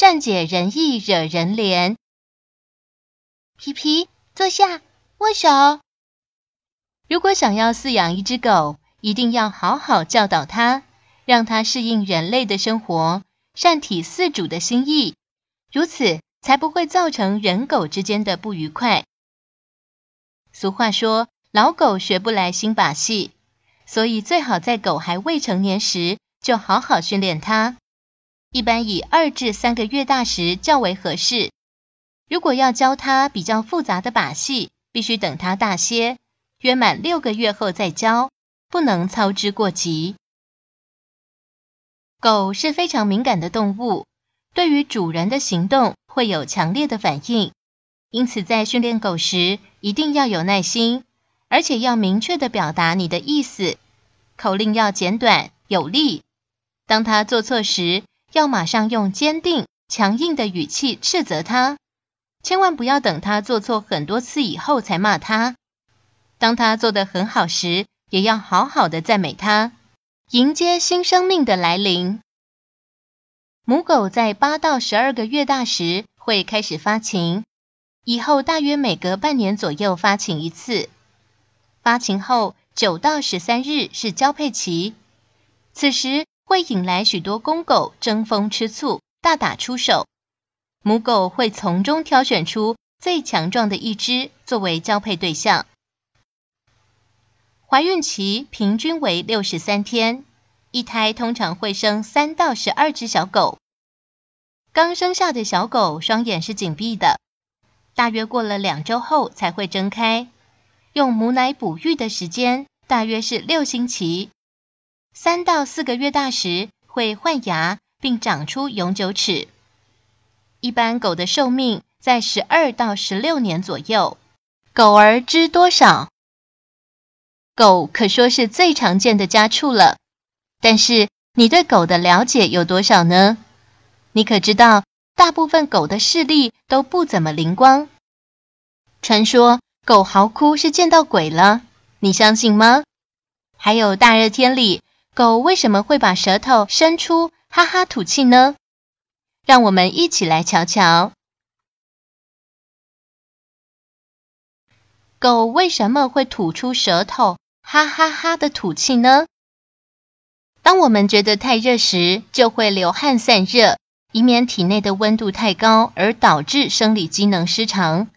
善解人意，惹人怜。皮皮，坐下，握手。如果想要饲养一只狗，一定要好好教导它，让它适应人类的生活，善体饲主的心意，如此才不会造成人狗之间的不愉快。俗话说，老狗学不来新把戏，所以最好在狗还未成年时就好好训练它。一般以二至三个月大时较为合适。如果要教它比较复杂的把戏，必须等它大些，约满六个月后再教，不能操之过急。狗是非常敏感的动物，对于主人的行动会有强烈的反应，因此在训练狗时一定要有耐心，而且要明确的表达你的意思，口令要简短有力。当它做错时，要马上用坚定、强硬的语气斥责他，千万不要等他做错很多次以后才骂他。当他做得很好时，也要好好的赞美他，迎接新生命的来临。母狗在八到十二个月大时会开始发情，以后大约每隔半年左右发情一次。发情后九到十三日是交配期，此时。会引来许多公狗争风吃醋，大打出手。母狗会从中挑选出最强壮的一只作为交配对象。怀孕期平均为六十三天，一胎通常会生三到十二只小狗。刚生下的小狗双眼是紧闭的，大约过了两周后才会睁开。用母奶哺育的时间大约是六星期。三到四个月大时会换牙并长出永久齿。一般狗的寿命在十二到十六年左右。狗儿知多少？狗可说是最常见的家畜了。但是你对狗的了解有多少呢？你可知道，大部分狗的视力都不怎么灵光。传说狗嚎哭是见到鬼了，你相信吗？还有大热天里。狗为什么会把舌头伸出，哈哈吐气呢？让我们一起来瞧瞧，狗为什么会吐出舌头，哈哈哈的吐气呢？当我们觉得太热时，就会流汗散热，以免体内的温度太高而导致生理机能失常。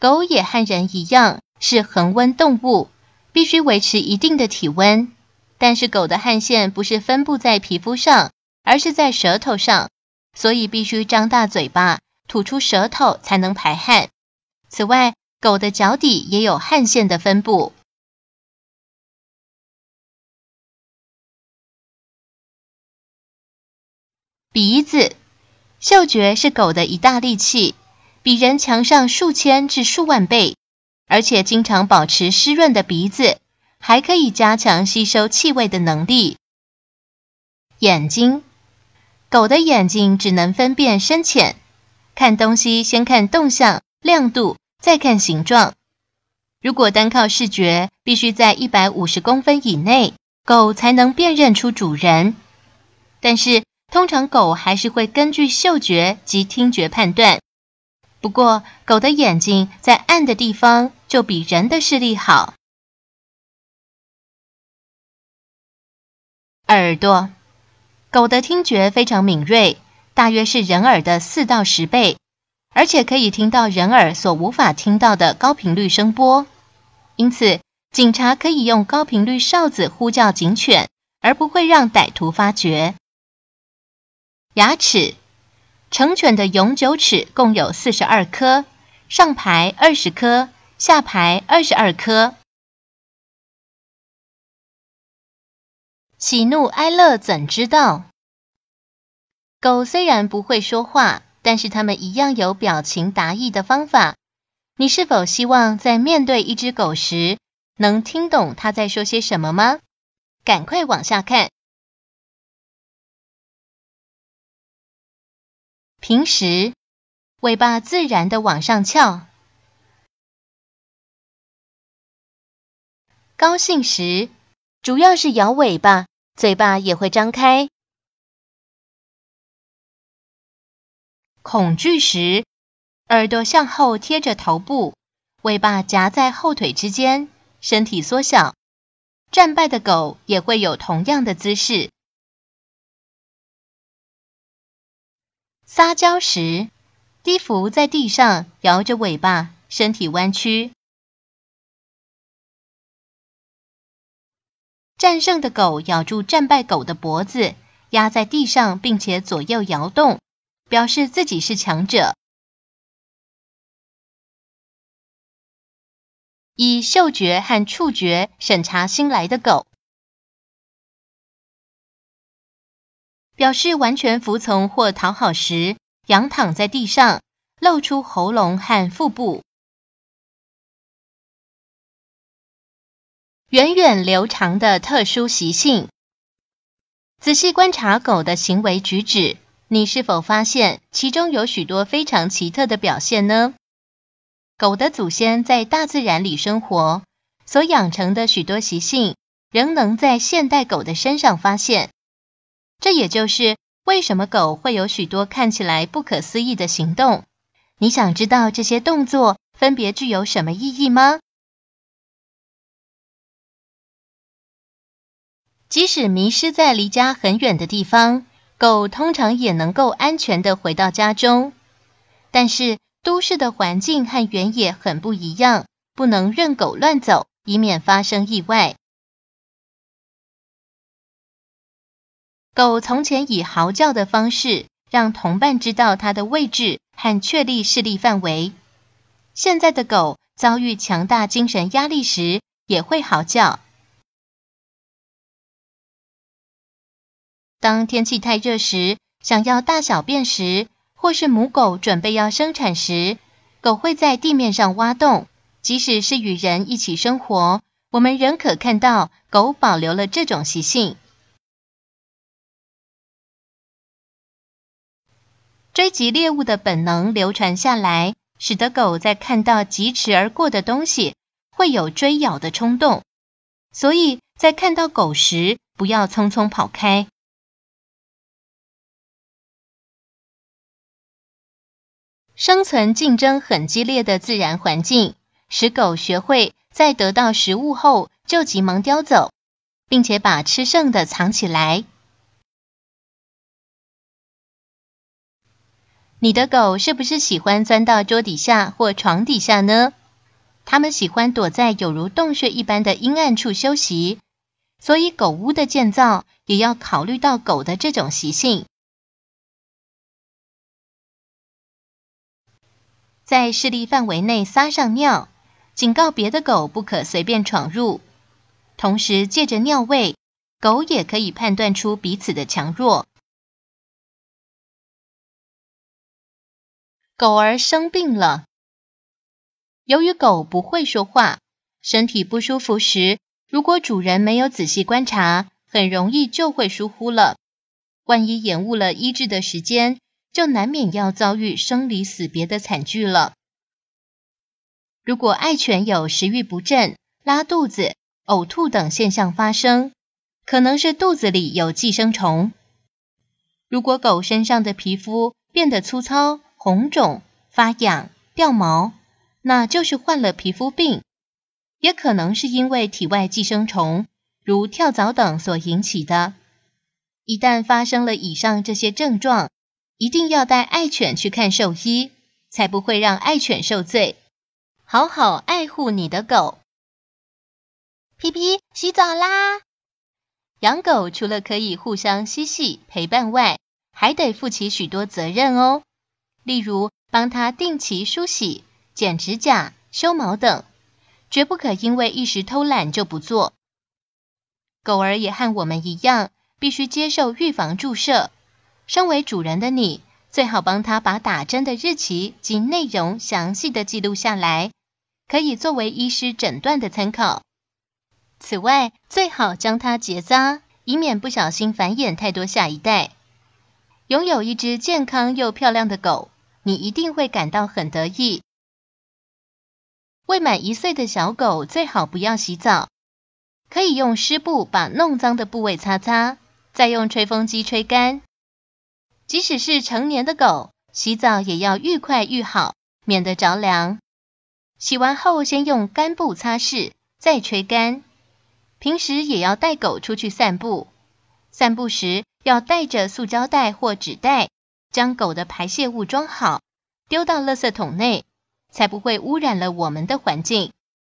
狗也和人一样是恒温动物，必须维持一定的体温。但是狗的汗腺不是分布在皮肤上，而是在舌头上，所以必须张大嘴巴，吐出舌头才能排汗。此外，狗的脚底也有汗腺的分布。鼻子，嗅觉是狗的一大利器，比人强上数千至数万倍，而且经常保持湿润的鼻子。还可以加强吸收气味的能力。眼睛，狗的眼睛只能分辨深浅，看东西先看动向、亮度，再看形状。如果单靠视觉，必须在一百五十公分以内，狗才能辨认出主人。但是，通常狗还是会根据嗅觉及听觉判断。不过，狗的眼睛在暗的地方就比人的视力好。耳朵，狗的听觉非常敏锐，大约是人耳的四到十倍，而且可以听到人耳所无法听到的高频率声波。因此，警察可以用高频率哨子呼叫警犬，而不会让歹徒发觉。牙齿，成犬的永久齿共有四十二颗，上排二十颗，下排二十二颗。喜怒哀乐怎知道？狗虽然不会说话，但是它们一样有表情达意的方法。你是否希望在面对一只狗时，能听懂它在说些什么吗？赶快往下看。平时，尾巴自然的往上翘；高兴时，主要是摇尾巴，嘴巴也会张开；恐惧时，耳朵向后贴着头部，尾巴夹在后腿之间，身体缩小。战败的狗也会有同样的姿势。撒娇时，低伏在地上，摇着尾巴，身体弯曲。战胜的狗咬住战败狗的脖子，压在地上，并且左右摇动，表示自己是强者。以嗅觉和触觉审查新来的狗。表示完全服从或讨好时，仰躺在地上，露出喉咙和腹部。源远流长的特殊习性。仔细观察狗的行为举止，你是否发现其中有许多非常奇特的表现呢？狗的祖先在大自然里生活，所养成的许多习性，仍能在现代狗的身上发现。这也就是为什么狗会有许多看起来不可思议的行动。你想知道这些动作分别具有什么意义吗？即使迷失在离家很远的地方，狗通常也能够安全的回到家中。但是都市的环境和原野很不一样，不能任狗乱走，以免发生意外。狗从前以嚎叫的方式让同伴知道它的位置和确立视力范围。现在的狗遭遇强大精神压力时也会嚎叫。当天气太热时，想要大小便时，或是母狗准备要生产时，狗会在地面上挖洞。即使是与人一起生活，我们仍可看到狗保留了这种习性。追击猎物的本能流传下来，使得狗在看到疾驰而过的东西，会有追咬的冲动。所以在看到狗时，不要匆匆跑开。生存竞争很激烈的自然环境，使狗学会在得到食物后就急忙叼走，并且把吃剩的藏起来。你的狗是不是喜欢钻到桌底下或床底下呢？它们喜欢躲在有如洞穴一般的阴暗处休息，所以狗屋的建造也要考虑到狗的这种习性。在视力范围内撒上尿，警告别的狗不可随便闯入。同时，借着尿味，狗也可以判断出彼此的强弱。狗儿生病了。由于狗不会说话，身体不舒服时，如果主人没有仔细观察，很容易就会疏忽了。万一延误了医治的时间，就难免要遭遇生离死别的惨剧了。如果爱犬有食欲不振、拉肚子、呕吐等现象发生，可能是肚子里有寄生虫。如果狗身上的皮肤变得粗糙，红肿、发痒、掉毛，那就是患了皮肤病，也可能是因为体外寄生虫，如跳蚤等所引起的。一旦发生了以上这些症状，一定要带爱犬去看兽医，才不会让爱犬受罪。好好爱护你的狗。皮皮，洗澡啦！养狗除了可以互相嬉戏陪伴外，还得负起许多责任哦。例如，帮他定期梳洗、剪指甲、修毛等，绝不可因为一时偷懒就不做。狗儿也和我们一样，必须接受预防注射，身为主人的你，最好帮他把打针的日期及内容详细的记录下来，可以作为医师诊断的参考。此外，最好将它结扎，以免不小心繁衍太多下一代。拥有一只健康又漂亮的狗，你一定会感到很得意。未满一岁的小狗最好不要洗澡，可以用湿布把弄脏的部位擦擦，再用吹风机吹干。即使是成年的狗，洗澡也要愈快愈好，免得着凉。洗完后先用干布擦拭，再吹干。平时也要带狗出去散步，散步时要带着塑胶袋或纸袋，将狗的排泄物装好，丢到垃圾桶内，才不会污染了我们的环境。